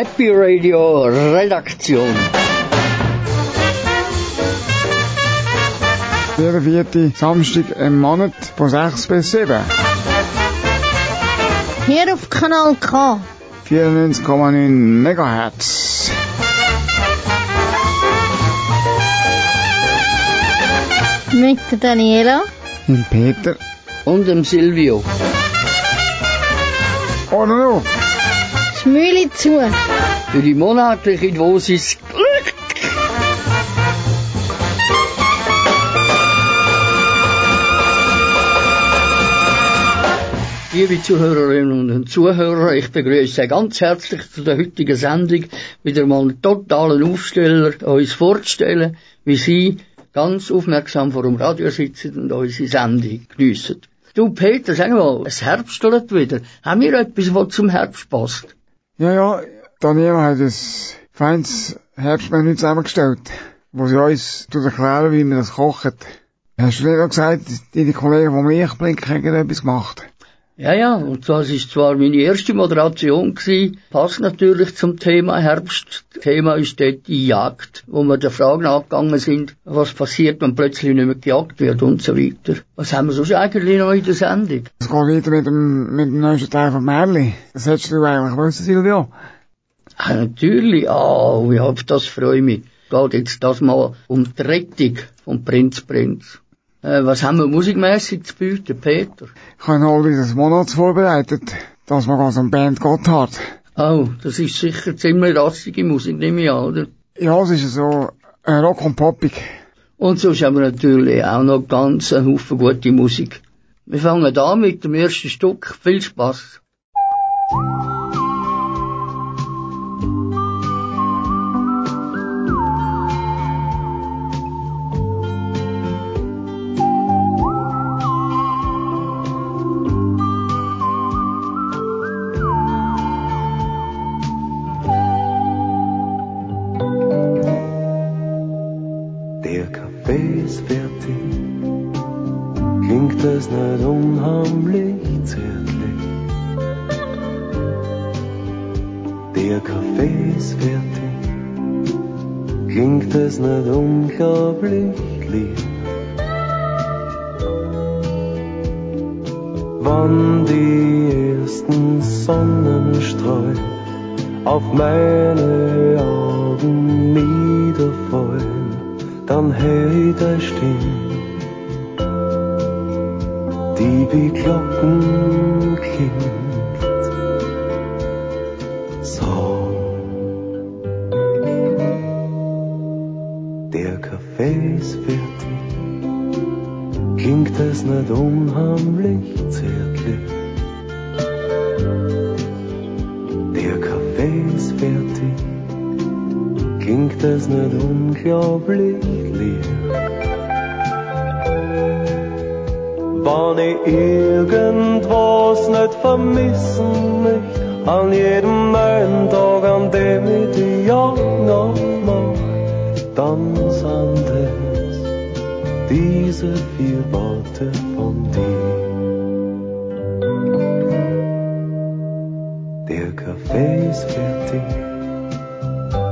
Happy Radio Redaktion. Jeder vierte Samstag im Monat von 6 bis 7. Hier auf Kanal K. 94,9 MHz. Mit der Daniela. Im Peter. Und dem Silvio. Oder Schmüli zu. Für die monatliche Dosis Glück. Liebe Zuhörerinnen und Zuhörer, ich begrüße Sie ganz herzlich zu der heutigen Sendung, wieder mal einen totalen Aufsteller uns vorzustellen, wie Sie ganz aufmerksam vor dem Radio sitzen und unsere Sendung geniessen. Du Peter, sag mal, es herbstelt wieder. Haben wir etwas, was zum Herbst passt? Ja, ja, Daniela hat ein feines Herbstmenü zusammengestellt, wo sie uns erklären, wie man das kocht. Hast du nicht auch gesagt, deine Kollegen vom Lichtblick haben etwas gemacht? Ja, ja, und das ist zwar meine erste Moderation gewesen, passt natürlich zum Thema Herbst. Thema ist dort die Jagd, wo wir der Frage nachgegangen sind, was passiert, wenn plötzlich nicht mehr gejagt wird und so weiter. Was haben wir sonst eigentlich noch in der Sendung? Es geht weiter mit dem, mit dem neuesten Teil von Merli. Das hättest du eigentlich gewusst, Silvio? Ah, natürlich, ah, wie auf das freue ich mich. Geht jetzt das mal um die Rettung vom Prinz Prinz. Äh, was haben wir musikmäßig zu bieten, Peter? Ich habe all dieses Monats vorbereitet. Das war ganz eine Band Gotthard. Oh, das ist sicher ziemlich rassige Musik, nehme ich an, oder? Ja, es ist so äh, Rock und Poppig. Und sonst haben wir natürlich auch noch ganz einen Haufen gute Musik. Wir fangen an mit dem ersten Stück. Viel Spaß. Klingt Ist fertig,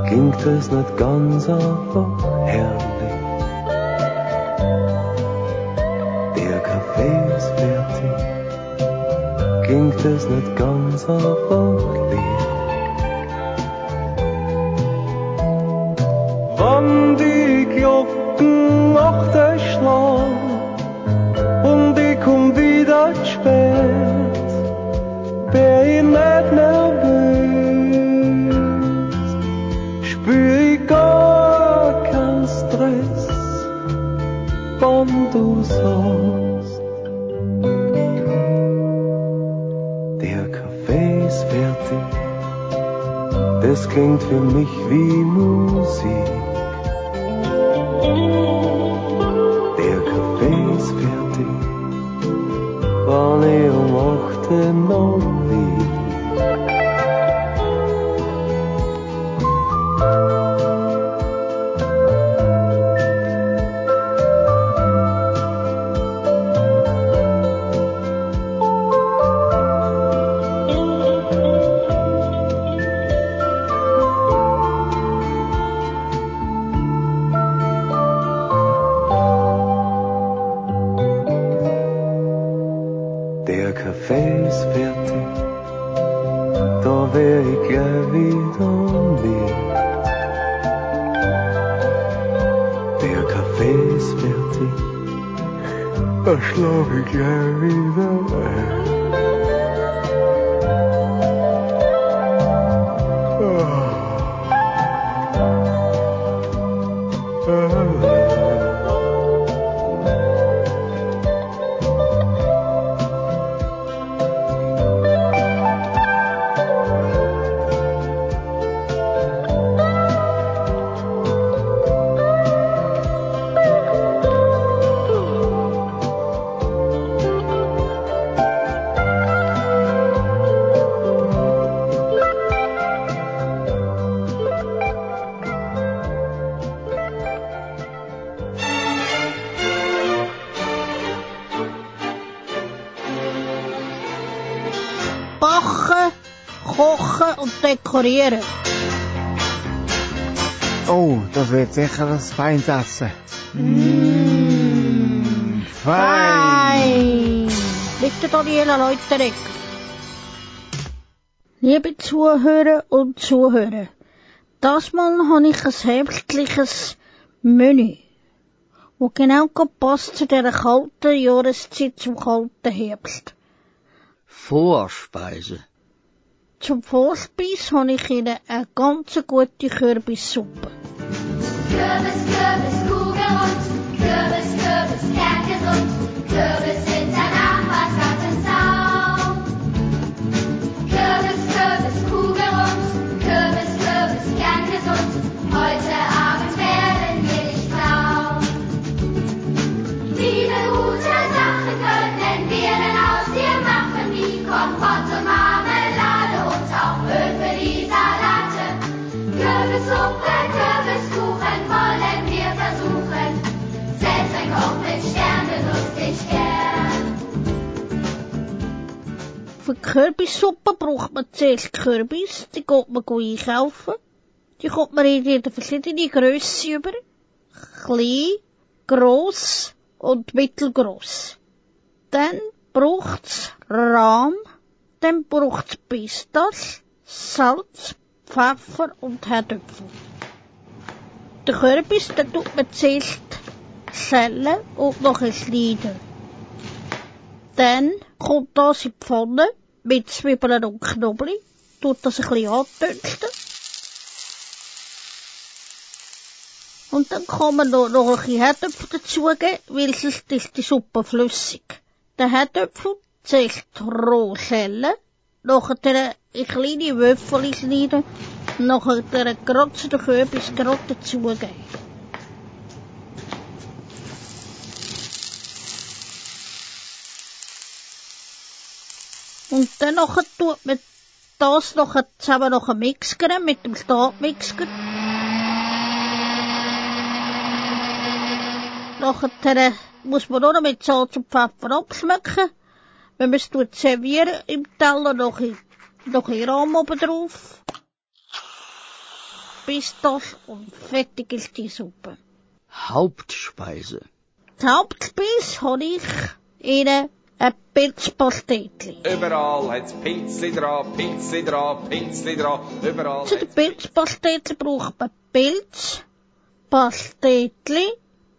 klingt es nicht ganz einfach herrlich. Der Kaffee ist fertig, klingt es nicht ganz einfach lieb. Das klingt für mich wie Musik. Dekorieren. Oh, das wird sicher ein feines Essen. Mmh. Fein! Der Daniela Leuterek. Liebe Zuhörer und Zuhörer, das Mal habe ich ein herbstliches Menü, wo genau passt zu dieser kalten Jahreszeit zum kalten Herbst. Vorspeise. Zum Vorspeis habe ich Ihnen eine ganz gute Kürbissuppe. Kürbis, Kürbis, kugelrund, Kürbis, Kürbis, kerngesund, Kürbis hinterm Wassergartenzaun. Kürbis, Kürbis, kugelrund, Kürbis, Kürbis, kerngesund, heute Für Kürbissuppe braucht man zuerst Kürbis, die geht man einkaufen. Die kommt man in jeder verschiedene Grösse über. Klein, gross und mittelgross. Dann braucht's Rahm, dann braucht's Pistas, Salz, Pfeffer und Herdöpfel. Den Kürbis, den tut man zuerst schälen und nachher schneiden. Dann kommt das in die Pfanne mit Zwiebeln und Knoblauch, tut das ein bisschen andünsten. Und dann kann man noch, noch ein bisschen Herdöpfel dazugeben, weil sonst die Suppe flüssig. Den Herdöpfel zuerst roh schälen, nachher in kleine Würfel schneiden, nachher den gerotzten Kürbis gerade dazugeben. Und dann tut man das nachher zusammen nachher mixen mit dem Stabmixer. Nachher muss man nur noch mit Salz und Pfeffer abschmecken. Wenn man es servieren im Teller noch in, noch in Rahm oben drauf. Bis das und fertig ist die Suppe. Hauptspeise. Die Hauptspeise habe ich Ihnen ein Pilzpastetli. Überall hat's Pilzli dran, Pilzli dran, Pilzli dran. Überall Zu den Pilzpastetli braucht man Pilz, Pastetli,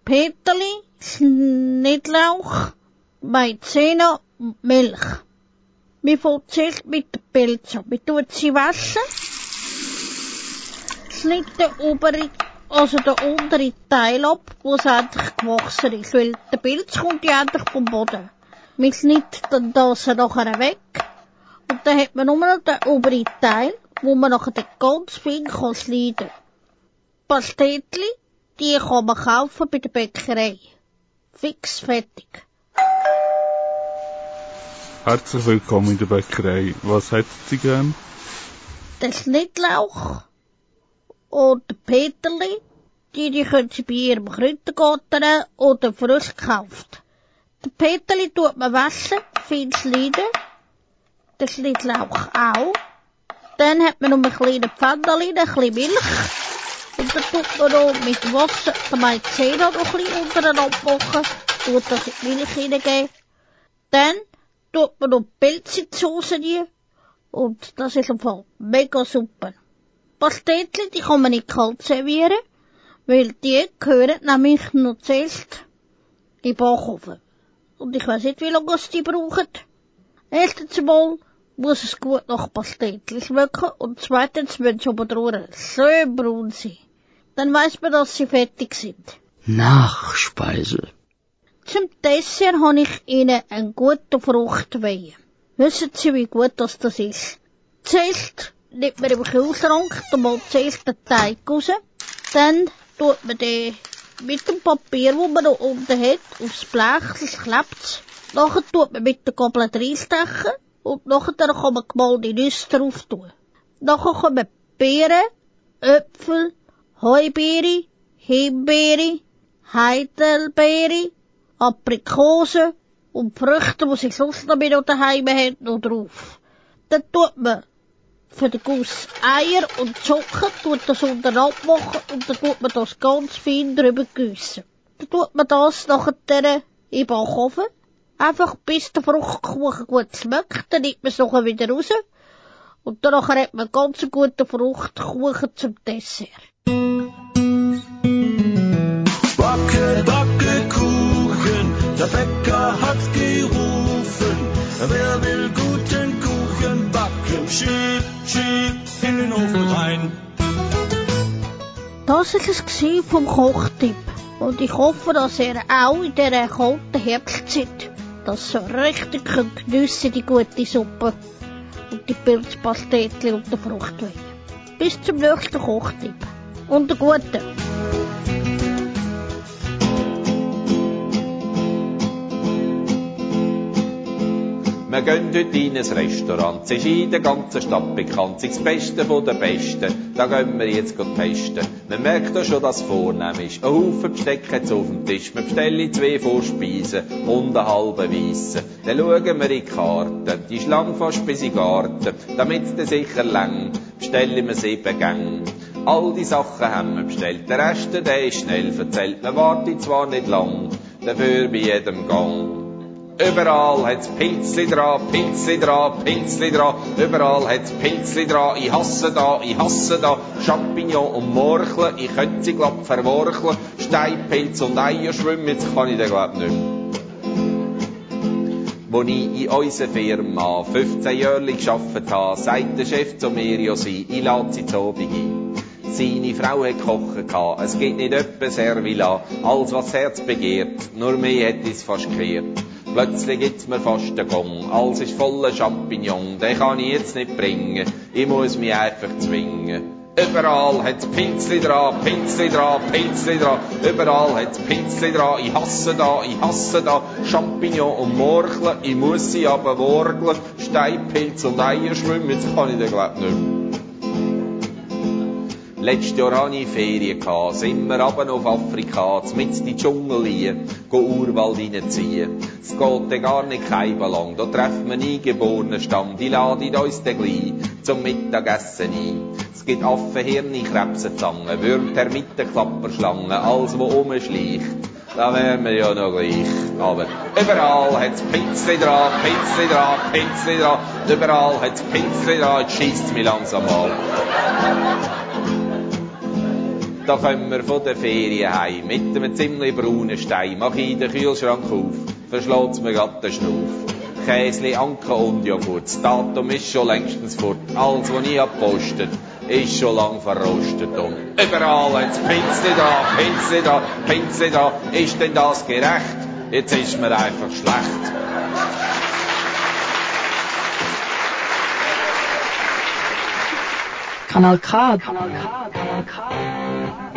Peterli, Schnittlauch, Maizena und Milch. Wir fangen zuerst mit den Pilzen. Wir tun sie waschen, schneiden den oberen, also den unteren Teil ab, wo es endlich gewachsen ist, weil der Pilz kommt ja endlich vom Boden. Schneiden das nachher weg und dann hat man nur noch den oberen Teil, wo man nachher den ganz fein kann schneiden. Pastetli, die kann man kaufen bei der Bäckerei. Fix fertig. Herzlich willkommen in der Bäckerei. Was hätten Sie gern? Den Schnittlauch und den Peterli, die, die können Sie bei Ihrem Kräutergarten oder frisch gekauft. Den Peterli tut man waschen, fein schneiden. Den Schnittlauch auch. Dann hat man noch ein kleines Pfannchen, ein bisschen Milch. Und dann tut man noch mit Wasser den Maizena noch ein bisschen untereinander machen. Tut das in die Milch hineingeben. Dann tut man noch Pilz in die Soße rein. Und das ist im Fall mega super. Pastetli, die kann man nicht kalt servieren, weil die gehören nämlich noch zuerst in den. Und ich weiss nicht, wie lange es die brauchen. Erstens mal muss es gut nach Pastetli schmecken und zweitens müssen sie oben drüber schön braun sein. Dann weiss man, dass sie fertig sind. Nachspeise. Zum Dessert habe ich Ihnen einen guten Fruchtwein. Wissen Sie, wie gut das, das ist? Zuerst nimmt man im Kühlschrank mal zuerst den Teig raus, dann tut man den mit dem Papier, das man noch unten hat, aufs Blech, das klebt Nachher tut man mit der Gabel reinstechen und nachher kann man gemalte Nüsse drauf tun. Nachher kommen Beeren, Äpfel, Heubeere, Himbeere, Heidelbeere, Aprikosen und Früchte, die sie sonst noch mit daheim haben, noch drauf. Dann tut man für den Guss Eier und Zucker, tut das unten abmachen und dann tut man das ganz fein drüber gießen. Dann tut man das nachher in den Backofen, einfach bis der Fruchtkuchen gut schmeckt, dann nimmt man es nachher wieder raus und danach hat man ganz einen guten Fruchtkuchen zum Dessert. Backe, backe Kuchen, der Bäcker hat gerufen. Wer will backen? Schieb, schieb in den Ofen rein. Das war es vom Kochtipp. Und ich hoffe, dass ihr auch in dieser kalten Herbstzeit das so richtig könnt geniessen, die gute Suppe und die Pilzpastetli und den Fruchtwein. Bis zum nächsten Kochtipp. Und einen guten. Wir gehen heute in ein Restaurant, es ist in der ganzen Stadt bekannt, es ist das Beste von den Besten, da gehen wir jetzt testen. Man merkt auch schon, dass es vornehm ist, ein Haufen Besteck jetzt auf dem Tisch, wir bestellen zwei Vorspeisen und einen halben Weissen. Dann schauen wir in die Karte, die ist lang fast bis in den Garten, damit der sicher lang, bestellen wir sieben Gänge. All die Sachen haben wir bestellt, der Rest, der ist schnell verzählt, man wartet zwar nicht lang, dafür bei jedem Gang. Überall hat's Pilzli dran, Pilzli dran, Pilzli dran. Überall hat's Pilzli dran. Ich hasse da, ich hasse da. Champignon und Morcheln, ich könnte sie glatt verworcheln. Steinpilz und Eier schwimmen, jetzt kann ich den glatt nicht mehr. Wo ich in unserer Firma 15 jährlich gearbeitet habe, sagt der Chef zu mir, ja sie, ich lade sie zu Abend ein. Seine Frau hat kochen gehabt, es geht nicht öppe Servila, alles was das Herz begehrt, nur mehr hätte es fast gekehrt. Plötzlich gibt's mir fast den Gong, alles ist voller Champignon, den kann ich jetzt nicht bringen, ich muss mich einfach zwingen. Überall hat's Pilzli dran, Pilzli dran, Pilzli dran, überall hat's Pilzli dran, ich hasse da, ich hasse da, Champignon und Morcheln, ich muss sie aber worgeln, Steinpilz und Eier schwimmen, jetzt kann ich den glaub nicht mehr. Letztes Jahr hatte ich Ferien, gehabt, sind wir runter auf Afrika, mit die Dschungel liegen, Urwald reinziehen. Es geht dann gar nicht lang, da treffen wir eingeborenen Stamm, die laden uns dann gleich zum Mittagessen ein. Es gibt Affen, Hirne, Krebsenzangen, Würm, Termiten, Klapperschlangen, alles wo rumschleicht. Da wären wir ja noch gleich. Aber überall hat's Pilzli dran, Pilzli dran, Pilzli dran, überall hat's Pilzli dran, jetzt scheisst's mich langsam mal. Da kommen wir von der Ferien heim, mit einem ziemlich braunen Stein, mach ich den Kühlschrank auf, verschlägt's mir grad den Schnuff. Käsli, Anke und Joghurt, das Datum ist schon längstens fort, alles, was ich hab postet, ist schon lang verrostet und überall hat's Pilzli da, Pilzli da, Pilzli da, ist denn das gerecht? Jetzt ist mir einfach schlecht. Kanal K. Kanal K. Kanal K.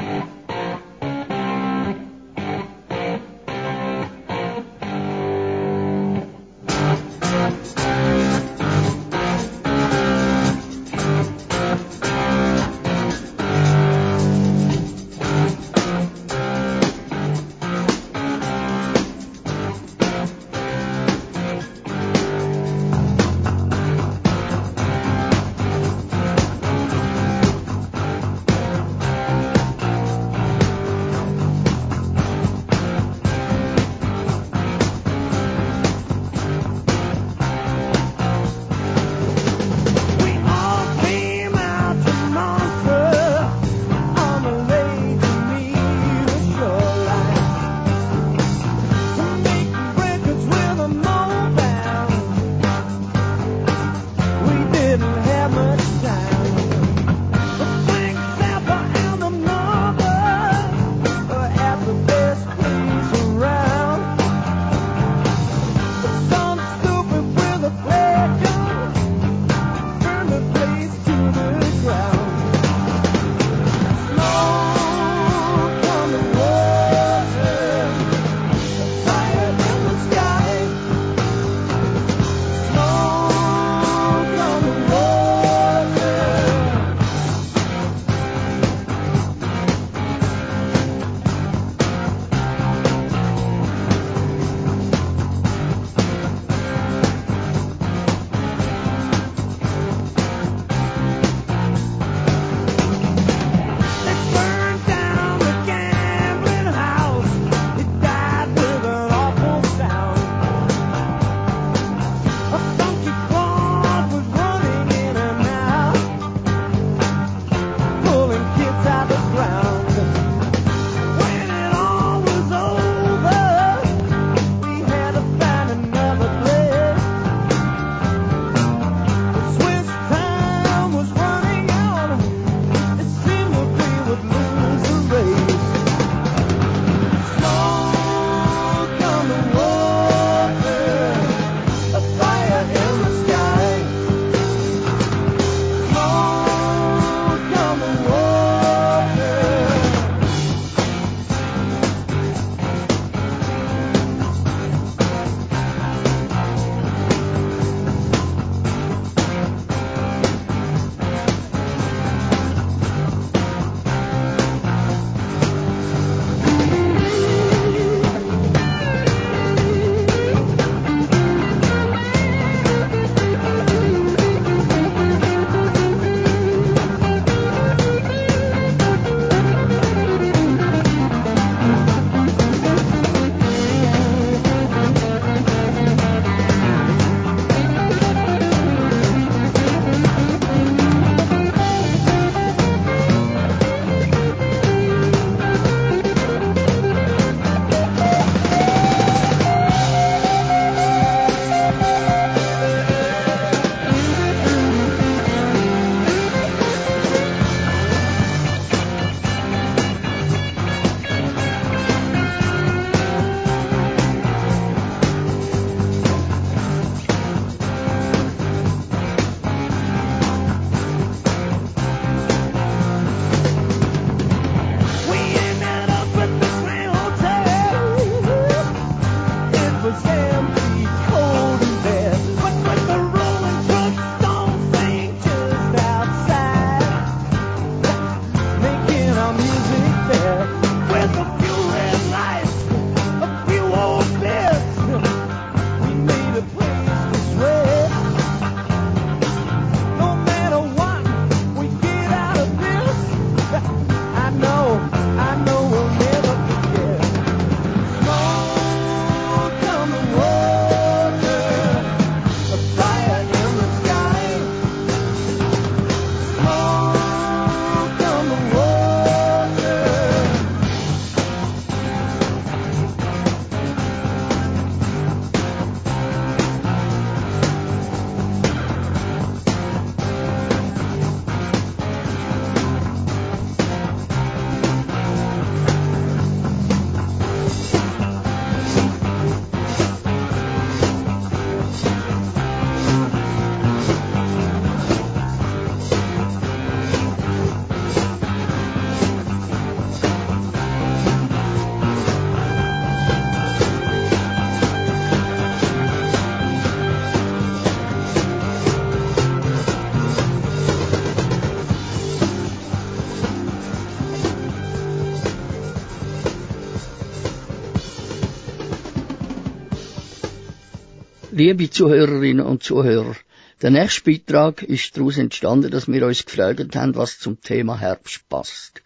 Liebe Zuhörerinnen und Zuhörer, der nächste Beitrag ist daraus entstanden, dass wir uns gefragt haben, was zum Thema Herbst passt.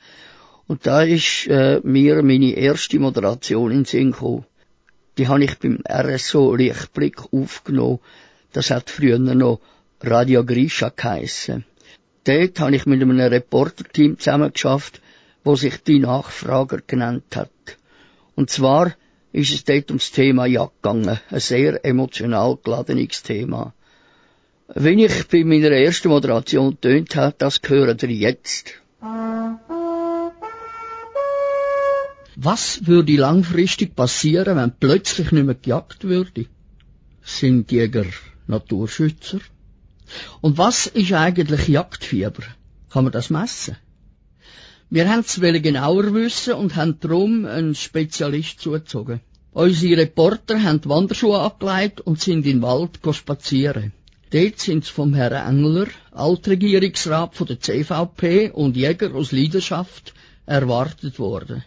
Und da ist äh, mir meine erste Moderation in Sinn gekommen. Die habe ich beim RSO Lichtblick aufgenommen. Das hat früher noch Radio Grisha geheissen. Dort habe ich mit einem Reporterteam zusammengeschafft, wo sich die Nachfrager genannt hat. Und zwar ist es dort ums Thema Jagd gegangen. Ein sehr emotional geladenes Thema. Wenn ich bei meiner ersten Moderation tönt habe, das hören ihr jetzt. Was würde langfristig passieren, wenn plötzlich nicht mehr gejagt würde? Sind Jäger Naturschützer? Und was ist eigentlich Jagdfieber? Kann man das messen? Wir haben es genauer wissen und haben darum einen Spezialist zugezogen. Unsere Reporter haben die Wanderschuhe abgelegt und sind in den Wald spazieren. Dort sind sie vom Herrn Engler, Altregierungsrat von der CVP und Jäger aus Leidenschaft erwartet worden.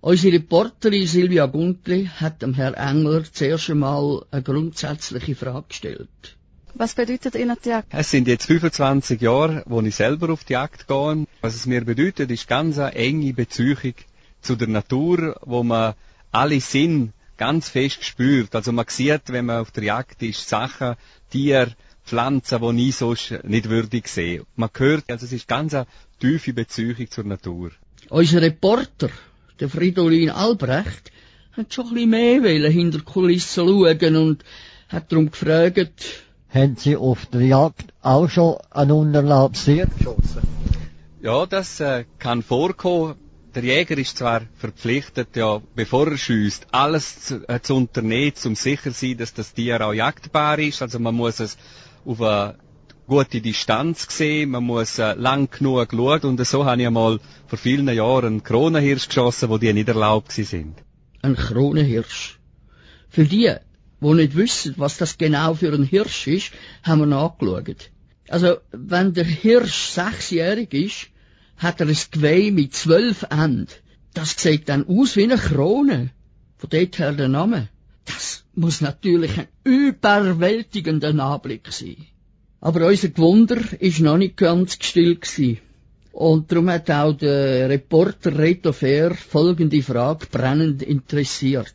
Unsere Reporterin Silvia Guntli hat dem Herrn Engler zuerst einmal eine grundsätzliche Frage gestellt. Was bedeutet Ihnen die Jagd? Es sind jetzt 25 Jahre, wo ich selber auf die Jagd gehe. Was es mir bedeutet, ist ganz eine enge Beziehung zu der Natur, wo man alle Sinn ganz fest spürt. Also man sieht, wenn man auf der Jagd ist, Sachen, Tiere, Pflanzen, die nie sonst nicht würdig sehen. Man hört, also es ist ganz eine tiefe Beziehung zur Natur. Unser Reporter, der Fridolin Albrecht, hat schon ein bisschen mehr hinter die Kulissen schauen und hat darum gefragt, haben Sie auf der Jagd auch schon einen unerlaubtes Tier geschossen? Ja, das äh, kann vorkommen. Der Jäger ist zwar verpflichtet, ja, bevor er schießt, alles zu, äh, zu unternehmen, um sicher zu sein, dass das Tier auch jagdbar ist. Also man muss es auf eine gute Distanz sehen, man muss äh, lang genug schauen und so habe ich einmal vor vielen Jahren einen Kronenhirsch geschossen, wo die nicht erlaubt sind. Ein Kronenhirsch. Für die, die nicht wissen, was das genau für ein Hirsch ist, haben wir nachgeschaut. Also, wenn der Hirsch sechsjährig ist, hat er ein Geweih mit zwölf Enden. Das sieht dann aus wie eine Krone. Von dort her der Name. Das muss natürlich ein überwältigender Anblick sein. Aber unser Gewunder ist noch nicht ganz gestillt gewesen. Und darum hat auch der Reporter Reto Fair folgende Frage brennend interessiert.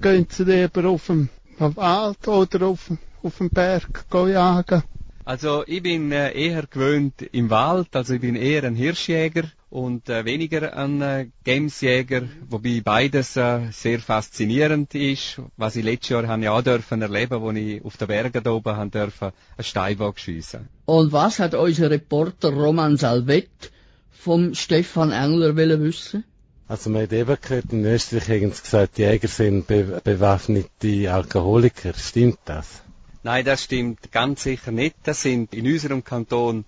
Gehen Sie lieber auf dem Wald oder auf, auf dem Berg jagen? Also ich bin äh, eher gewöhnt im Wald, also ich bin eher ein Hirschjäger und äh, weniger ein äh, Gamesjäger, wobei beides äh, sehr faszinierend ist. Was ich letztes Jahr habe ich auch dürfen erleben, wo ich auf den Bergen da oben haben dürfen, einen Steinbock schiessen. Und was hat unser Reporter Roman Salvet vom Stefan Engler wollen wissen? Also man hat eben gehört, in Österreich haben sie gesagt, die Jäger sind be bewaffnete Alkoholiker. Stimmt das? Nein, das stimmt ganz sicher nicht. Das sind in unserem Kanton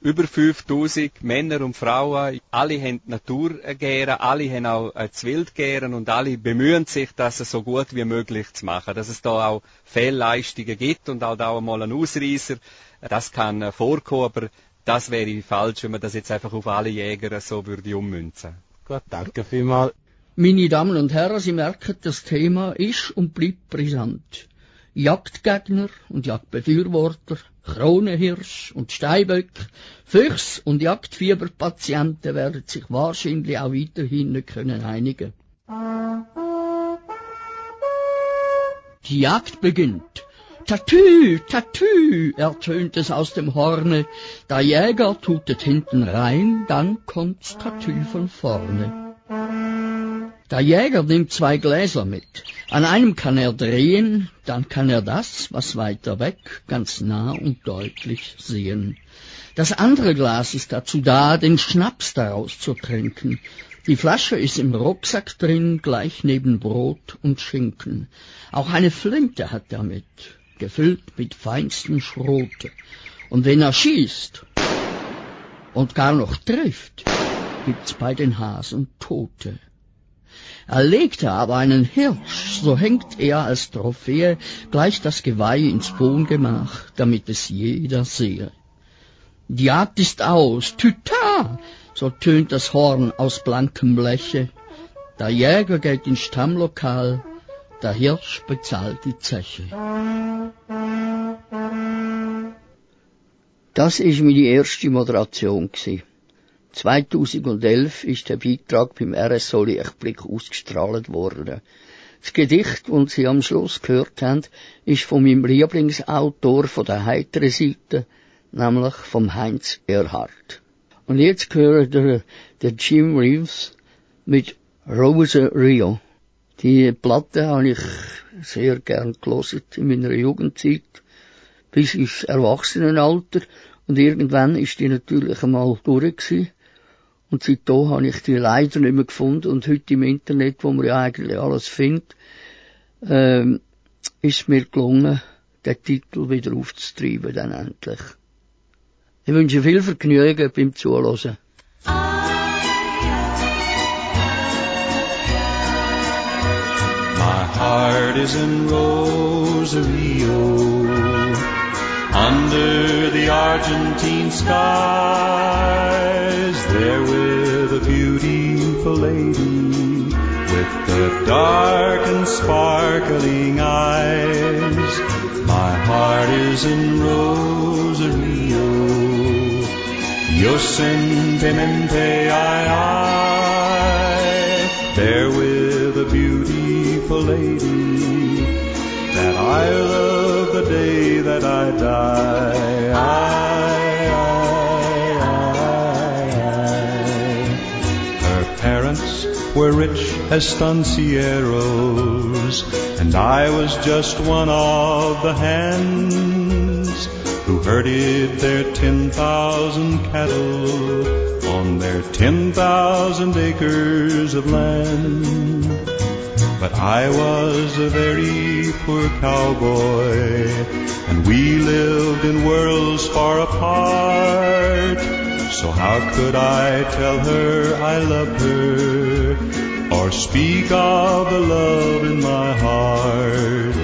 über 5000 Männer und Frauen. Alle haben die Natur alle haben auch das Wild gären und alle bemühen sich, das so gut wie möglich zu machen. Dass es da auch Fehlleistungen gibt und auch da einmal einen Ausreißer. Das kann vorkommen, aber das wäre falsch, wenn man das jetzt einfach auf alle Jäger so würde ummünzen. Gut, danke vielmals. Meine Damen und Herren, Sie merken, das Thema ist und bleibt brisant. Jagdgegner und Jagdbefürworter, Kronenhirsch und Steinböck, Füchs und Jagdfieberpatienten werden sich wahrscheinlich auch weiterhin nicht können einigen. Die Jagd beginnt. Tatü, Tatü, ertönt es aus dem Horne. Der Jäger tutet hinten rein, dann kommt's Tatü von vorne. Der Jäger nimmt zwei Gläser mit. An einem kann er drehen, dann kann er das, was weiter weg, ganz nah und deutlich sehen. Das andere Glas ist dazu da, den Schnaps daraus zu trinken. Die Flasche ist im Rucksack drin, gleich neben Brot und Schinken. Auch eine Flinte hat er mit, gefüllt mit feinstem Schrote. Und wenn er schießt und gar noch trifft, gibt's bei den Hasen Tote. Erlegte aber einen Hirsch, so hängt er als Trophäe gleich das Geweih ins Wohngemach, damit es jeder sehe. Die Jagd ist aus, Tüta, so tönt das Horn aus blankem Bleche. Der Jäger geht ins Stammlokal, der Hirsch bezahlt die Zeche. Das ist meine erste Moderation gsi. 2011 ist der Beitrag beim RSO Lichtblick ausgestrahlt worden. Das Gedicht, das Sie am Schluss gehört haben, ist von meinem Lieblingsautor von der heiteren Seite, nämlich vom Heinz Erhardt. Und jetzt gehört der, der Jim Reeves mit Rose Rio. Die Platte habe ich sehr gern gelesen in meiner Jugendzeit, bis ins Erwachsenenalter. Und irgendwann ist die natürlich einmal durch gewesen. Und seitdem habe ich die leider nicht mehr gefunden. Und heute im Internet, wo man ja eigentlich alles findet, ähm, ist mir gelungen, den Titel wieder aufzutreiben, dann endlich. Ich wünsche viel Vergnügen beim Zuhören. My heart is in Rosario, under the Argentine skies, there with a beautiful lady, with the dark and sparkling eyes. My heart is in Rosario, yo sentimente ay, ay, there with beautiful lady that I love the day that I die. I, I, I, Her parents were rich estancieros, and I was just one of the hands who herded their ten thousand cattle on their ten thousand acres of land. But I was a very poor cowboy, and we lived in worlds far apart. So how could I tell her I loved her, or speak of the love in my heart?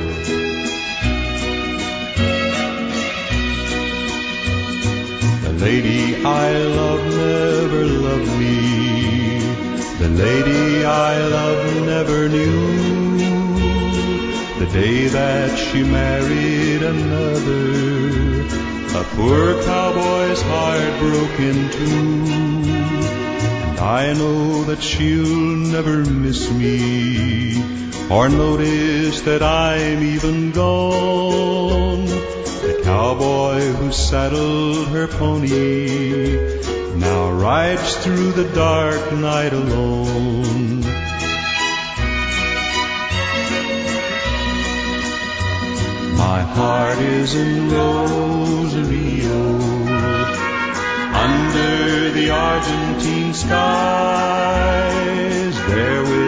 The lady I love never loved me. The lady I love never knew the day that she married another. A poor cowboy's heart broke in two. And I know that she'll never miss me or notice that I'm even gone. Cowboy who saddled her pony now rides through the dark night alone. My heart is in Rosario, under the Argentine skies, there with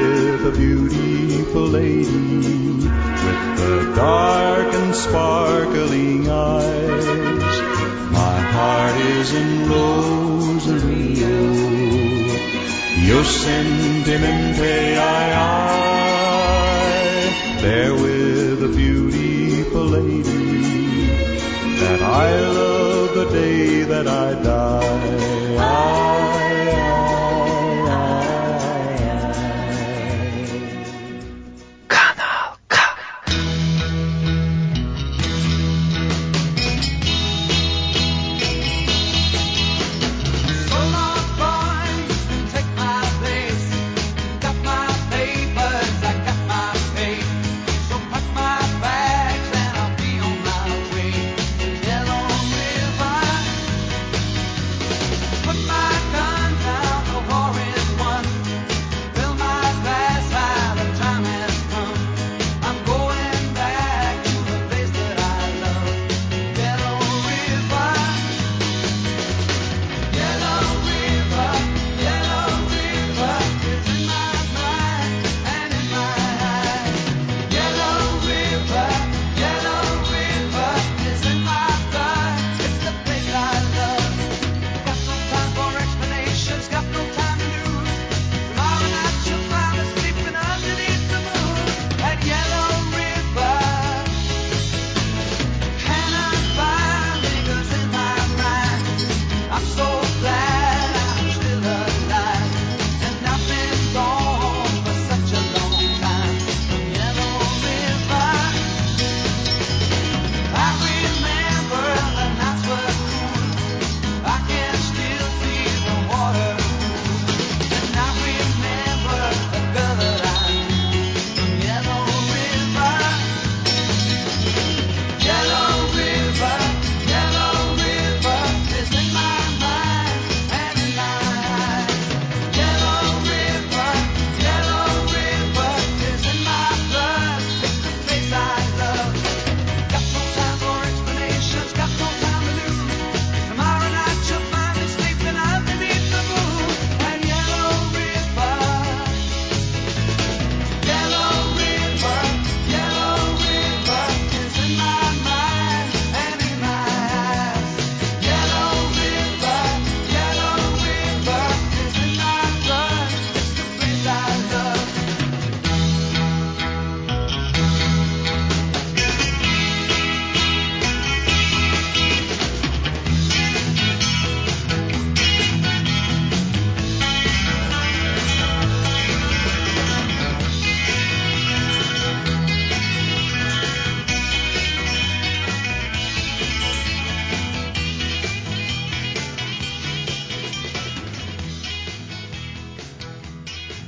a beautiful lady, with the dark and sparkling eyes. My heart is in Rosario, yo sentimente ay, ay, there with a beautiful lady that I love the day that I die.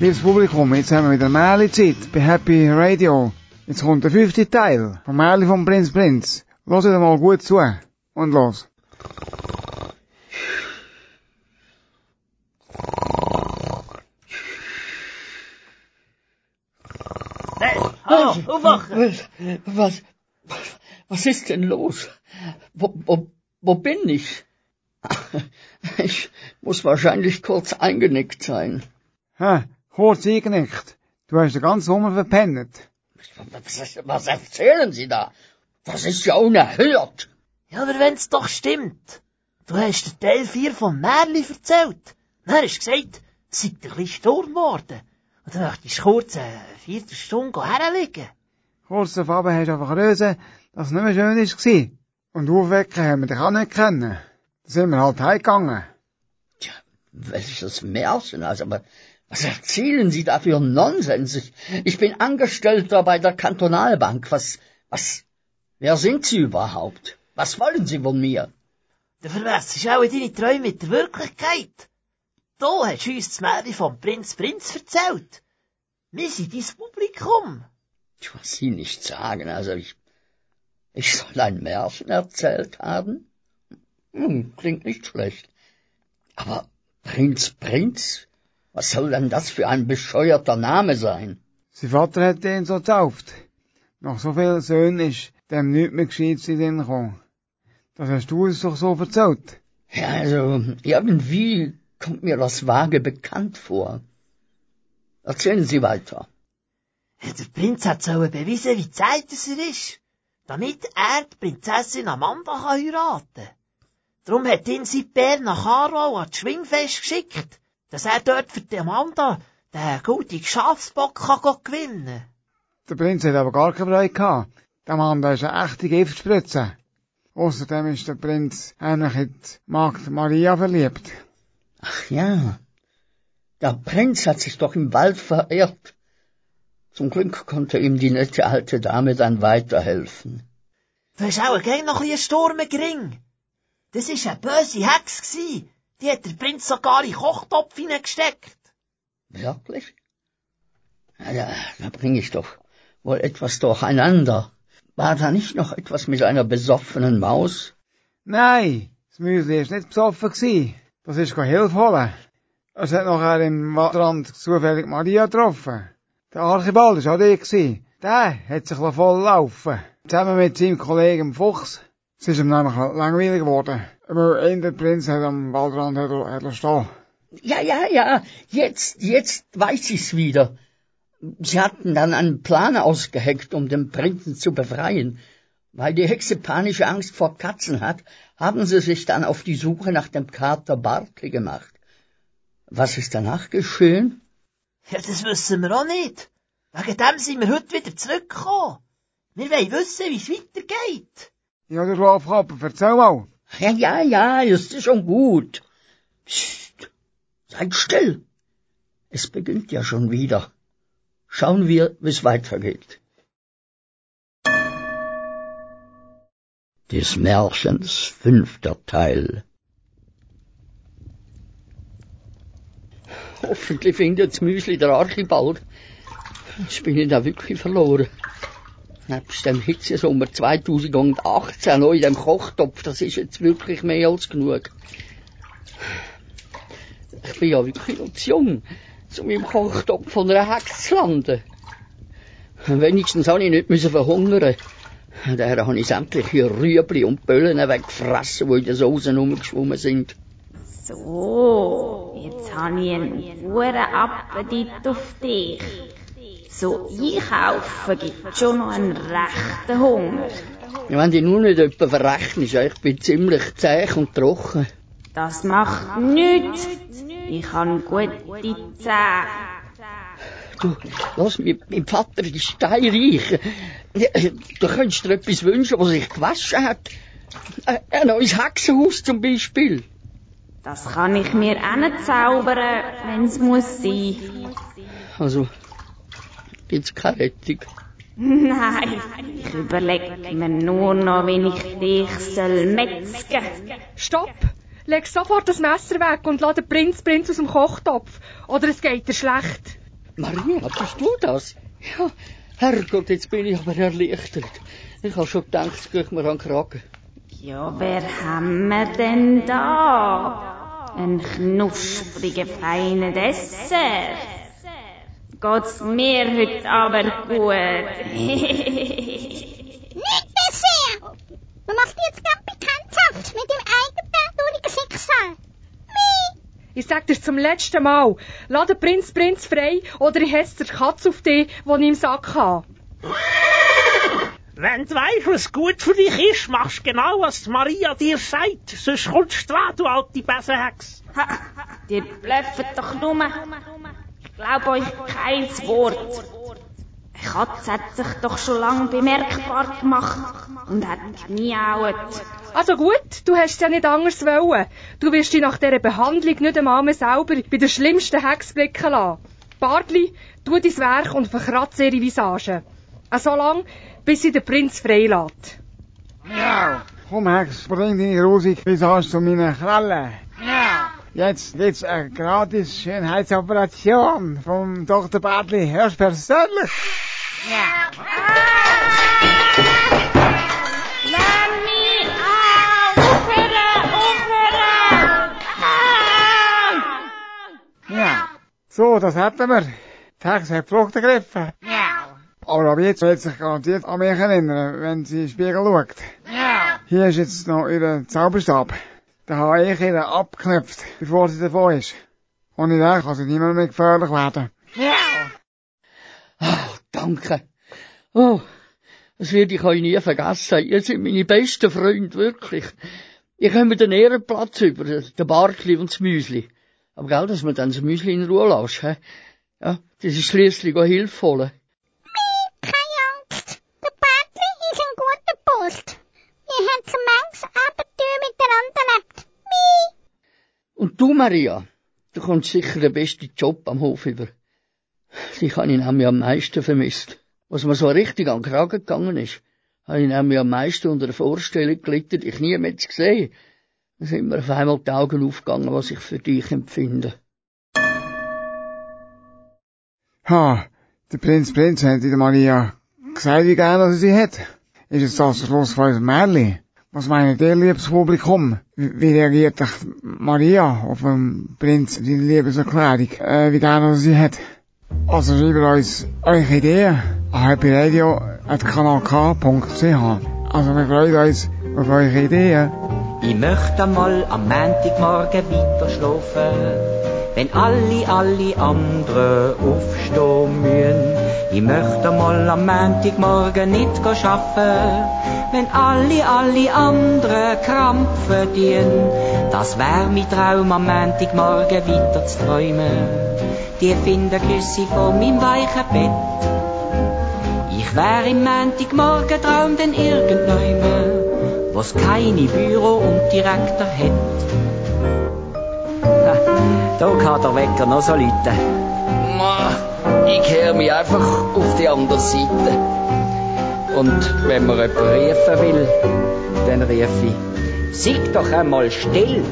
Liebes Publikum, jetzt haben wir wieder Märli-Zeit bei Happy Radio. Jetzt kommt der fünfte Teil vom Märli vom Prinz Prinz. Hört ihr mal gut zu. Und los. Hallo, aufwachen! Was, was ist denn los? Wo, wo, wo bin ich? Ich muss wahrscheinlich kurz eingenickt sein. Hä, kurz eingenickt. Du hast den ganzen Sommer verpennt. Was, was erzählen Sie da? Das ist ja unerhört. Ja, aber wenn's doch stimmt. Du hast den Teil 4 vom Märli erzählt. Dann hast du gesagt, es sei ein bisschen Sturm geworden. Und dann möchtest du kurz eine Viertelstunde herliegen. Kurz darauf hast du einfach gelesen, dass es nicht mehr schön war. Und aufwecken haben wir dich auch nicht kennen. Da sind wir halt heimgegangen. Welches Märchen, also, aber was erzählen Sie da für Nonsens? Ich, ich bin Angestellter bei der Kantonalbank. Was, was, wer sind Sie überhaupt? Was wollen Sie von mir? Du verwechselst auch deine Träume mit der Wirklichkeit. Du hast uns das Märchen vom Prinz Prinz erzählt. Wir sind dein Publikum. Was Sie nicht sagen, also ich, ich soll ein Märchen erzählt haben? Hm, klingt nicht schlecht. Aber Prinz Prinz? Was soll denn das für ein bescheuerter Name sein? Sein Vater hat ihn so getauft. Nach so vielen Söhnen ist dem nichts mehr Gescheites in den gekommen. Das hast du uns doch so erzählt. Ja, also, irgendwie kommt mir das vage bekannt vor. Erzählen Sie weiter. Der Prinz hat so bewiesen, wie Zeit es er ist, damit er die Prinzessin Amanda kann heiraten Darum hat ihn sein Bär nach Aarau an das Schwingfest geschickt, dass er dort für die Amanda den guten Schafsbock kann gewinnen Der Prinz hat aber gar keine Freude gehabt. Der Amanda ist eine echte Giftspritze. Außerdem ist der Prinz eigentlich in die Magd Maria verliebt. Ach ja, der Prinz hat sich doch im Wald verirrt. Zum Glück konnte ihm die nette alte Dame dann weiterhelfen. Du hast auch gleich noch ein Sturm gering. Das ist eine böse Hex gsi. Die hat der Prinz sogar in Kochtopf hineingesteckt. Wirklich? Na, da, da bring ich doch wohl etwas durcheinander. War da nicht noch etwas mit einer besoffenen Maus? Nein, das Müsli ist nicht besoffen gsi. Das ist keine Hilfe holen. Es hat nachher im Waldrand zufällig Maria getroffen. Der Archibald war auch der gsi. Der hat sich voll laufen. Zusammen mit seinem Kollegen Fuchs. Es ist ihm nämlich langweilig geworden. Aber ein der Prinz hat am Waldrand hat, hat stehen. Ja, ja, ja, jetzt, jetzt weiß ich's wieder. Sie hatten dann einen Plan ausgeheckt, um den Prinzen zu befreien. Weil die Hexe panische Angst vor Katzen hat, haben sie sich dann auf die Suche nach dem Kater Bartley gemacht. Was ist danach geschehen? Ja, das wissen wir auch nicht. Wegen dem sind wir heute wieder zurückgekommen. Wir wollen wissen, wie es weitergeht. Ja, der Schlafkapper, erzähl mal. Ja, ja, ja, ist schon gut. Psst, seid still. Es beginnt ja schon wieder. Schauen wir, wie es weitergeht. Des Märchens fünfter Teil. Hoffentlich findet das Müsli der Archibald. Jetzt bin ich da wirklich verloren. Nebst dem Hitzesommer 2018 noch in dem Kochtopf, das ist jetzt wirklich mehr als genug. Ich bin ja wirklich noch zu jung, um im Kochtopf von einer Hex zu landen. Wenigstens habe ich nicht müssen verhungern. Daher habe ich sämtliche Rüebli und Böllen weggefressen, die in den Soßen rumgeschwommen sind. So, jetzt habe ich einen guten Appetit auf dich. So einkaufen gibt schon noch einen rechten Hunger. Ja, wenn du nur nicht etwa verrechnest, ich bin ziemlich zäh und trocken. Das macht nichts. Ich habe gute Zähne. Du, lass, mein, mein Vater ist steinreich. Du könntest dir etwas wünschen, was sich gewaschen hat. Ein neues Hexenhaus zum Beispiel. Das kann ich mir auch nicht zaubern, wenn's muss sein. Also, Rettung. Nein, ich überlege mir nur noch, wie ich dich soll metzgen. Stopp! Leg sofort das Messer weg und lass den Prinz Prinz aus dem Kochtopf. Oder es geht dir schlecht. Maria, bist du das? Ja, Herrgott, jetzt bin ich aber erleichtert. Ich habe schon gedacht, es geht mir an den Kragen. Ja, wer haben wir denn da? Ein knuspriger, feiner Dessert. Geht's mir heute aber gut? Nicht Dessert! Man macht jetzt ganz Bekanntschaft mit dem eigenpersönlichen Schicksal. Ich sag dir zum letzten Mal, lass den Prinz Prinz frei oder ich hetze der Katz auf dich, die ich im Sack habe. Wenn du weißt, was gut für dich ist, machst du genau, was Maria dir sagt. Sonst kommst du dran, du alte Besenhex. Ihr blöfft doch nur. Ich glaub euch kein Wort. Eine Katze hat sich doch schon lange bemerkbar gemacht und hat miaut. Also gut, du hast es ja nicht anders wollen. Du wirst dich nach dieser Behandlung nicht einmal mehr selber bei der schlimmsten Hex blicken lassen. Bartli, tu dein Werk und verkratze ihre Visage. Auch so lang, bis sie den Prinz freilässt. Miau. Komm, Hex, bring deine grusige Visage zu meinen Krallen. Jetzt gibt's eine gratis Schönheitsoperation vom Dr. Bartli höchstpersönlich. Aufhören! Aufhören! Ja. So, das hätten wir. Hex hat Flucht ergriffen. Aber ab jetzt wird sich garantiert an mich erinnern, wenn sie in den Spiegel schaut. Hier ist jetzt noch ihr Zauberstab. Den habe ich ihr abgeknüpft, bevor sie davon ist. Ohne den kann sie niemand mehr gefährlich werden. Danke. Oh, das werde ich euch nie vergessen. Ihr seid meine besten Freunde, wirklich. Ich komme den Ehrenplatz über, den Bartli und das Müsli. Aber gell, dass man dann das Müsli in Ruhe lässt, hä? Ja, das ist schliesslich auch Hilfe Maria, du kommst sicher den besten Job am Hof über. Die habe ich nämlich am meisten vermisst. Was mir so richtig an den Kragen gegangen ist, habe ich nämlich am meisten unter der Vorstellung gelitten, dich nie mehr zu sehen. Da sind mir auf einmal die Augen aufgegangen, was ich für dich empfinde. Ha, der Prinz Prinz hat der Maria gesagt, wie gerne er sie hat. Ist es das Schluss von unserem Märchen? Was meint ihr, liebes Publikum? Wie reagiert Maria auf den Prinz die Liebeserklärung, äh, wie gerne er sie hat? Also schreibt uns eure Ideen an happyradio.kanalk.ch Also wir freuen uns auf eure Ideen. Ich möchte mal am Montagmorgen weiter schlafen, wenn alle, alle anderen aufstehen müssen. Ich möchte mal am Montagmorgen nicht arbeiten, wenn alle, alle anderen krampfen dienen. Das wär mein Traum am Montagmorgen weiter zu träumen. Die finden Küsse von meinem weichen Bett. Ich wär im Montagmorgen Traum denn irgendjemand, was keine Büro und Direktor hat. Da kann der Wecker noch so läuten. Ma, ich kehre mich einfach auf die andere Seite. Und wenn man jemanden rufen will, dann rufe ich. Sag doch einmal still.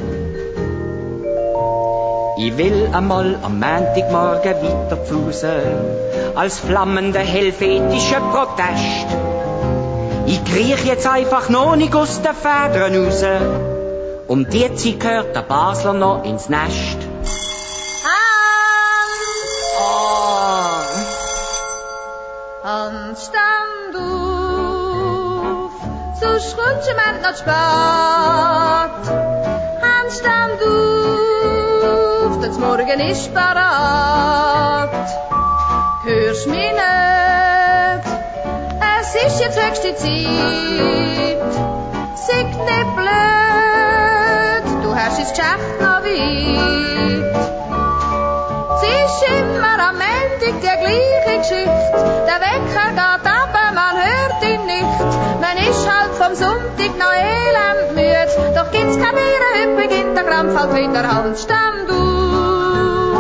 Ich will einmal am Montagmorgen weiter pfusen, als flammender helvetischer Protest. Ich kriech jetzt einfach noch nicht aus den Federn raus. Um die Zeit gehört der Basler noch ins Nest. Hans, stand auf, sonst kommst du mir noch zu spät. Hans, stand auf, das Morgen ist parat. Hörst mich nicht, es ist jetzt höchste Zeit. Sieg nicht blöd, du hast das Geschäft noch weit. Es ist immer am Ende die gleiche Geschichte. Vom Sonntag noch elend müde. Doch gibt's kein Bier, heute beginnt der Krampf halt wieder Hand. Stand auf,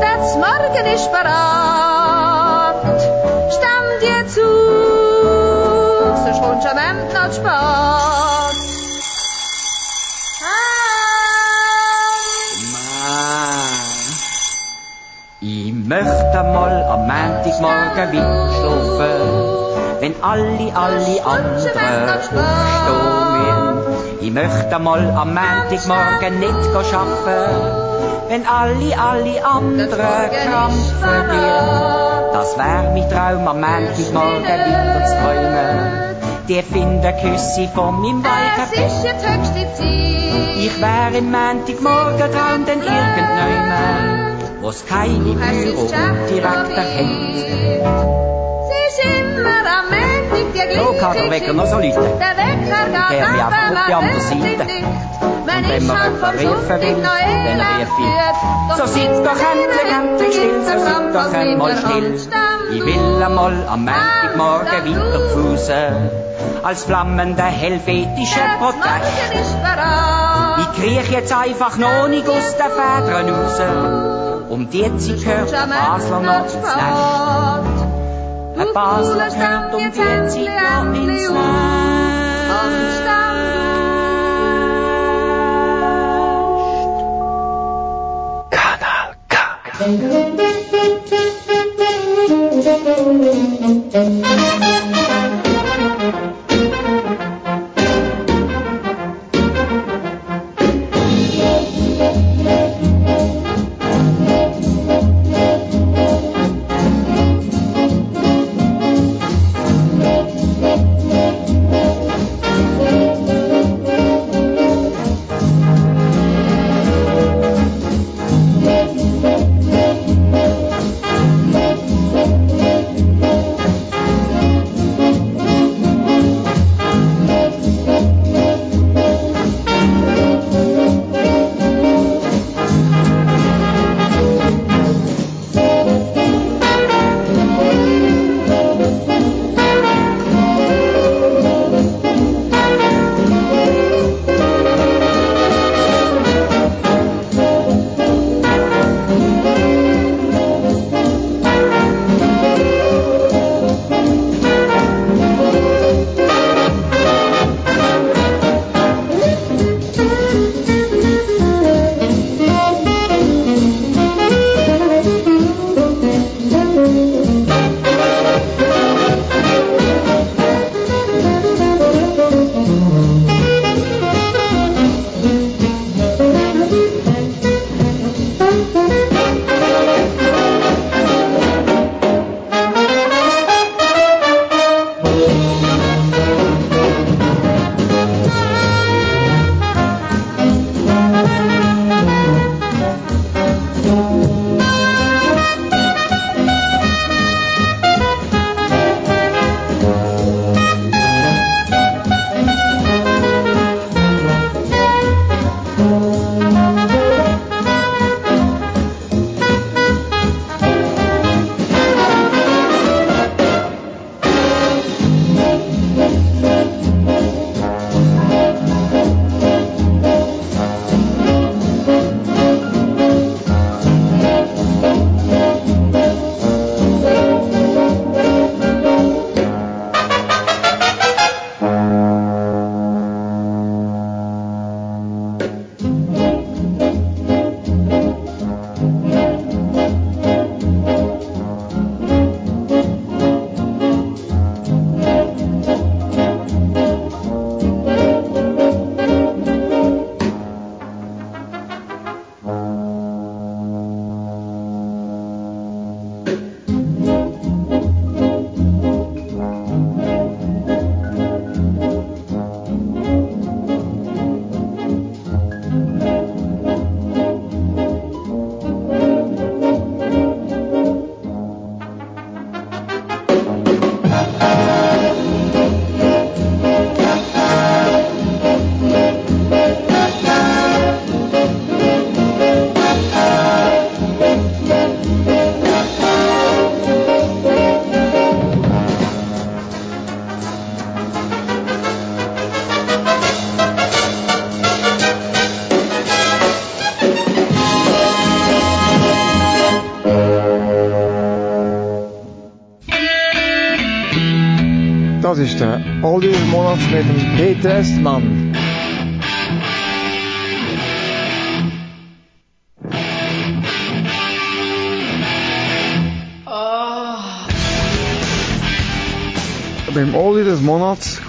das Morgen ist parat. Stand jetzt auf, sonst kommst du am Ende noch spät. Ich möchte mal Montagmorgen weiter schlafen, wenn alle, alle anderen aufstehen müssen. Ich möchte mal am Montagmorgen nicht arbeiten, wenn alle, alle anderen Krampf verlieren. Das wär mein Traum am Montagmorgen weiter zu träumen. Die finden Küsse von meinem weichen Es ist jetzt höchste Zeit. ich wär im Montagmorgentraum denn irgendjemand, wo's keine Büro und Direktor hat. Es ist immer am Montag die So kann der Wecker noch so läuten. Der Wecker geht ab, einfach auf die andere Seite. Und wenn man jemanden rufen will, dann rief ich, so sitz doch endlich, endlich still, so sitz doch einmal still. Ich will einmal am Montagmorgen weiter fußen, als flammender helvetischer Protest. Ich kriech jetzt einfach noch nicht aus den Federn raus. Um die gehört. Der Basler noch ins Nest. Ein Basler gehört um die Zeit noch ins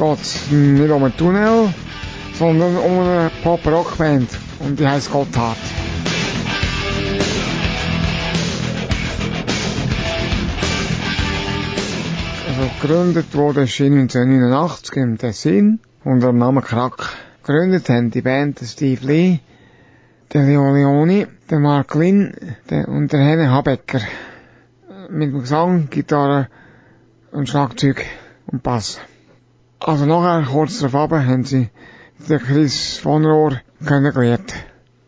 geht es nicht um einen Tunnel, sondern um eine Pop-Rock-Band. Und die heißt Gotthard. Also gegründet wurde sie 1989 im Tessin unter dem Namen Krack. Gegründet haben die Band Steve Lee, der Leo Leoni, der Mark Lynn der, und der Henne Habecker. Mit dem Gesang, Gitarre und Schlagzeug und Bass. Also nachher, kurz darauf haben sie den Chris von Rohr kennengelernt.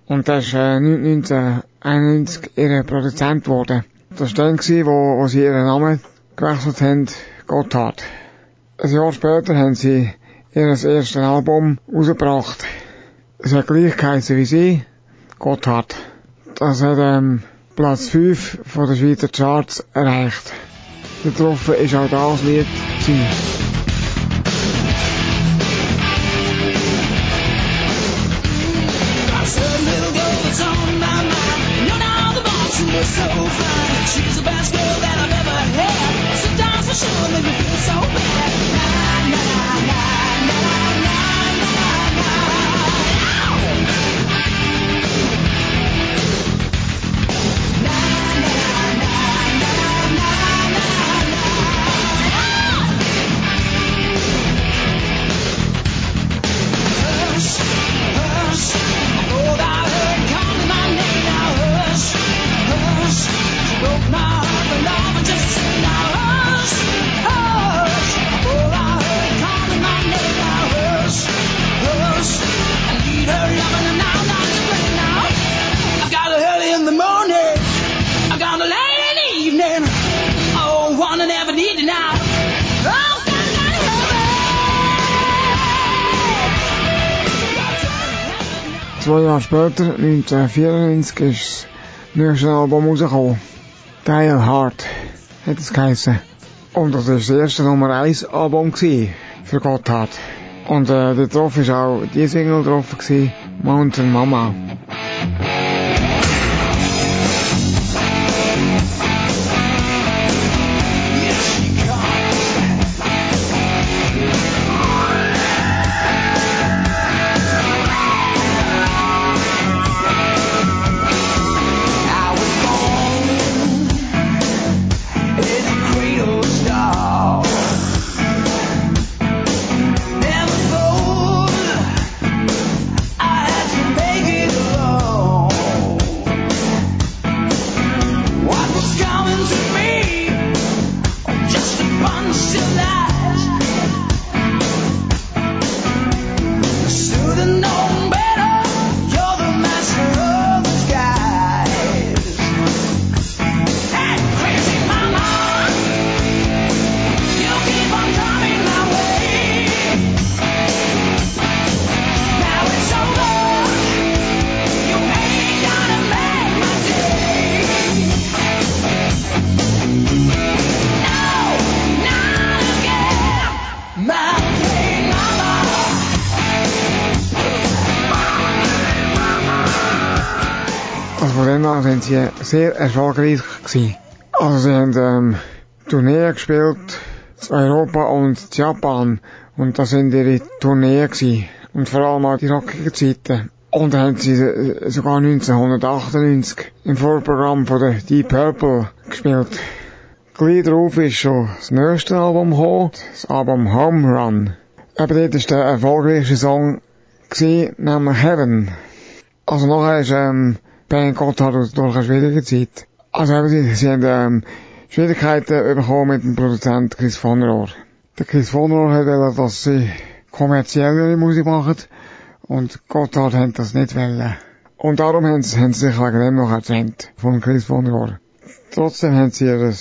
Und das ist äh, 1991 ihr Produzent geworden. Das war dann, wo, wo sie ihren Namen gewechselt haben, Gotthard. Ein Jahr später haben sie ihr erstes Album rausgebracht. Es hat gleich geheißen wie sie, Gotthard. Das hat ähm, Platz 5 von der Schweizer Charts erreicht. Getroffen ist auch das Lied gewesen. So fine, she's the best girl that I've ever had. Sometimes for sure make me feel so bad. Später, 1994, ist das nächste Album rausgekommen. Geil Hard hat es geheissen. Und das war das erste Nummer 1 Album gewesen für Gotthard. Und äh, da drauf war auch die Single drauf, Mountain Mama. Sehr erfolgreich gewesen. Also sie haben ähm, Tourneen gespielt, Europa und Japan. Und das sind ihre Tourneen gewesen. Und vor allem auch die rockigen Zeiten. Und dann haben sie äh, sogar 1998 im Vorprogramm von der Deep Purple gespielt. Gleich drauf ist schon das nächste Album gekommen, das Album Home Run. Aber dort ist der erfolgreichste Song gewesen, nämlich Heaven. Also nachher ist, ähm, Band Gotthard durch eine schwierige Zeit. Also eben, sie, sie haben, ähm, Schwierigkeiten bekommen mit dem Produzent Chris von Rohr. Der Chris von Rohr hat wollen, dass sie kommerziellere Musik machen. Und Gotthard hat das nicht wollen. Und darum haben sie, haben sie sich wegen dem noch getrennt. Von Chris von Rohr. Trotzdem haben sie ihr,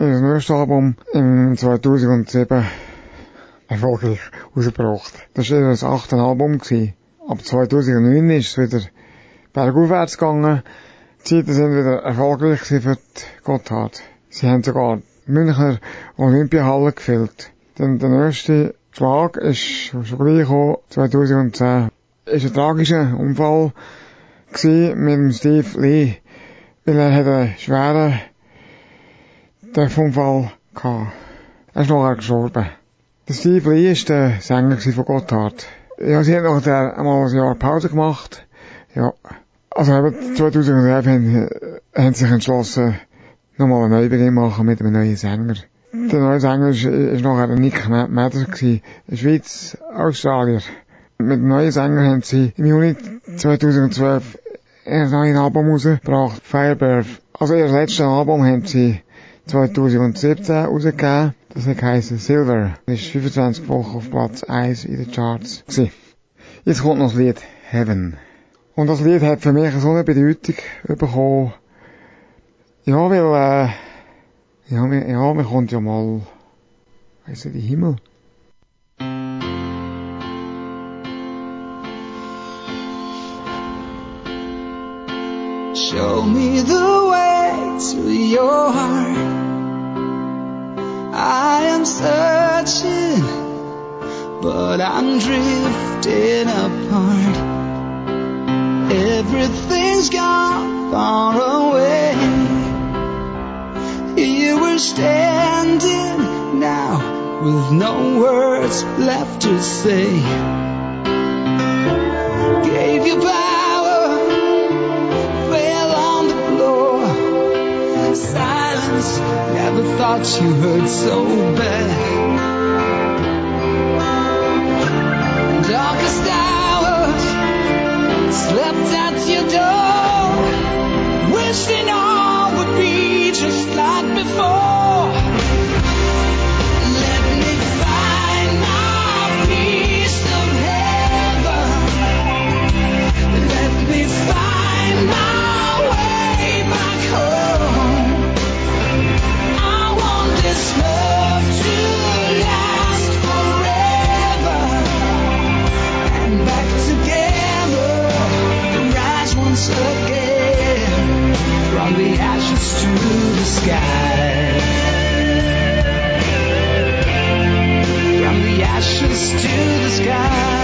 ihr neuestes Album im 2007 erfolgreich rausgebracht. Das war ihr achte Album gewesen. Ab 2009 ist es wieder bergaufwärts gegangen. Die Zeiten sind wieder erfolgreich für die Gotthard. Sie haben sogar die Münchner Olympiahalle gefüllt. Denn der nächste Schlag ist schon gleich gekommen, 2010. Ist ein tragischer Unfall mit dem Steve Lee, weil er hat einen schweren Unfall gehabt. Er ist nachher gestorben. Der Steve Lee ist der Sänger von Gotthard. Ja, sie haben noch der, einmal ein Jahr Pause gemacht. Ja. Also 2011 haben, äh, haben sie sich entschlossen, nochmal einen Neubeginn machen mit einem neuen Sänger. Der neue Sänger ist, ist nachher Nick Matter gewesen. Schweiz, Australier. Mit dem neuen Sänger haben sie im Juni 2012 ein neues Album rausgebracht, Firebird. Also ihr letztes Album haben sie 2017 rausgegeben. Das geheißen Silver. Das ist 25 Wochen auf Platz 1 in den Charts. Gewesen. Jetzt kommt noch das Lied Heaven. Und das Lied hat für mich so eine Bedeutung bekommen. Ja, weil, äh, ja, mir, ja, mir kommt ja mal, weiss die Himmel. Show me the way to your heart. I am searching, but I'm drifting apart. Everything's gone far away. Here we're standing now with no words left to say. Gave you power, fell on the floor. Silence, never thought you hurt so bad. Slept at your door, from the ashes to the sky. From the ashes to the sky.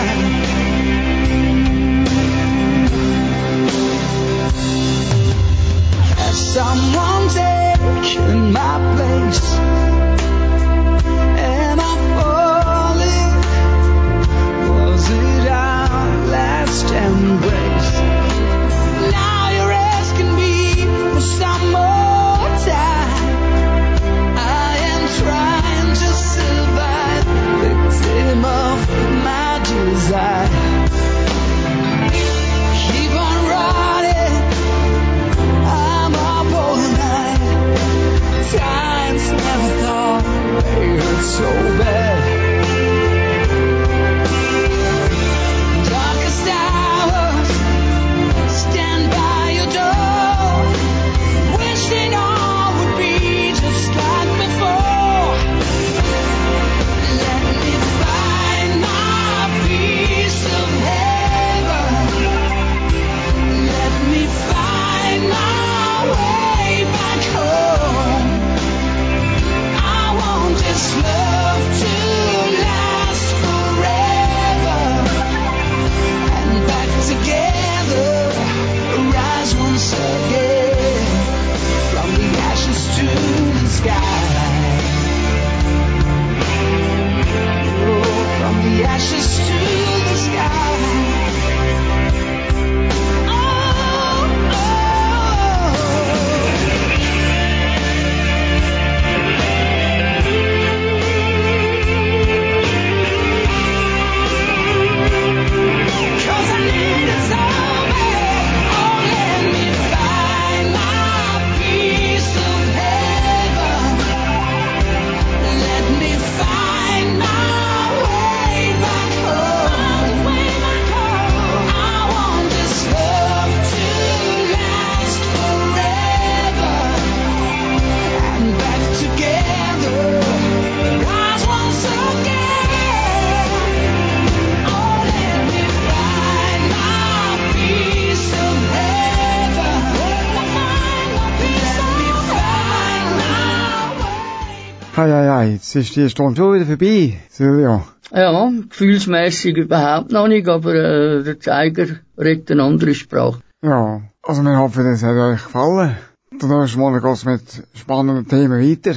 Jetzt ist die Stunde schon wieder vorbei, Silvio. Ja, gefühlsmäßig überhaupt noch nicht, aber äh, der Zeiger redet eine andere Sprache. Ja, also wir hoffen, es hat euch gefallen. Dann Mal geht's mit spannenden Themen weiter.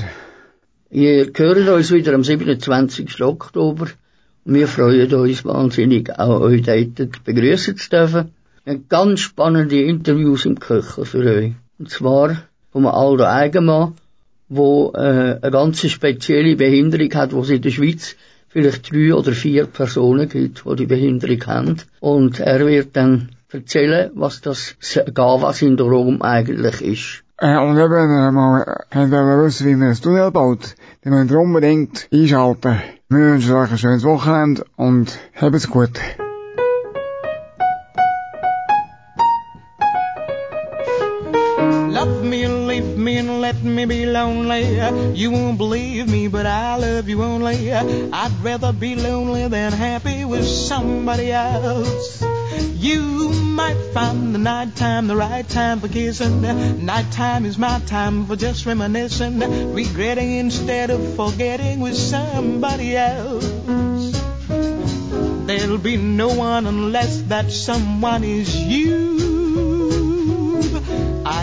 Ihr hört uns wieder am 27. Oktober. Wir freuen uns wahnsinnig, auch euch dort begrüßen zu dürfen. Wir haben ganz spannende Interviews im Köcher für euch. Und zwar vom Aldo Eigenmann, wo äh, eine ganz spezielle Behinderung hat, wo es in der Schweiz vielleicht drei oder vier Personen gibt, die die Behinderung haben. Und er wird dann erzählen, was das GAVA-Syndrom eigentlich ist. Äh, und eben, wenn ihr mal wollen wissen, wie man ein Tunnel baut, dann müsst ihr unbedingt einschalten. Wir wünschen euch ein schönes Wochenende und habt's gut. Me be lonely. You won't believe me, but I love you only. I'd rather be lonely than happy with somebody else. You might find the night time the right time for kissing. Nighttime is my time for just reminiscing, regretting instead of forgetting with somebody else. There'll be no one unless that someone is you.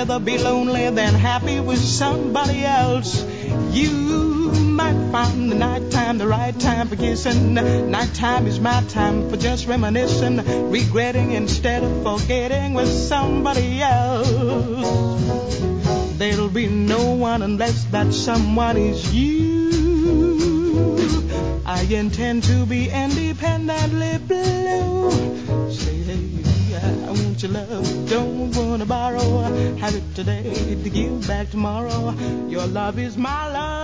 Rather be lonely than happy with somebody else. You might find the night time the right time for kissing. Nighttime is my time for just reminiscing, regretting instead of forgetting with somebody else. There'll be no one unless that someone is you. I intend to be independently blue. Say, hey, I want your love, give back tomorrow. Your love is my love.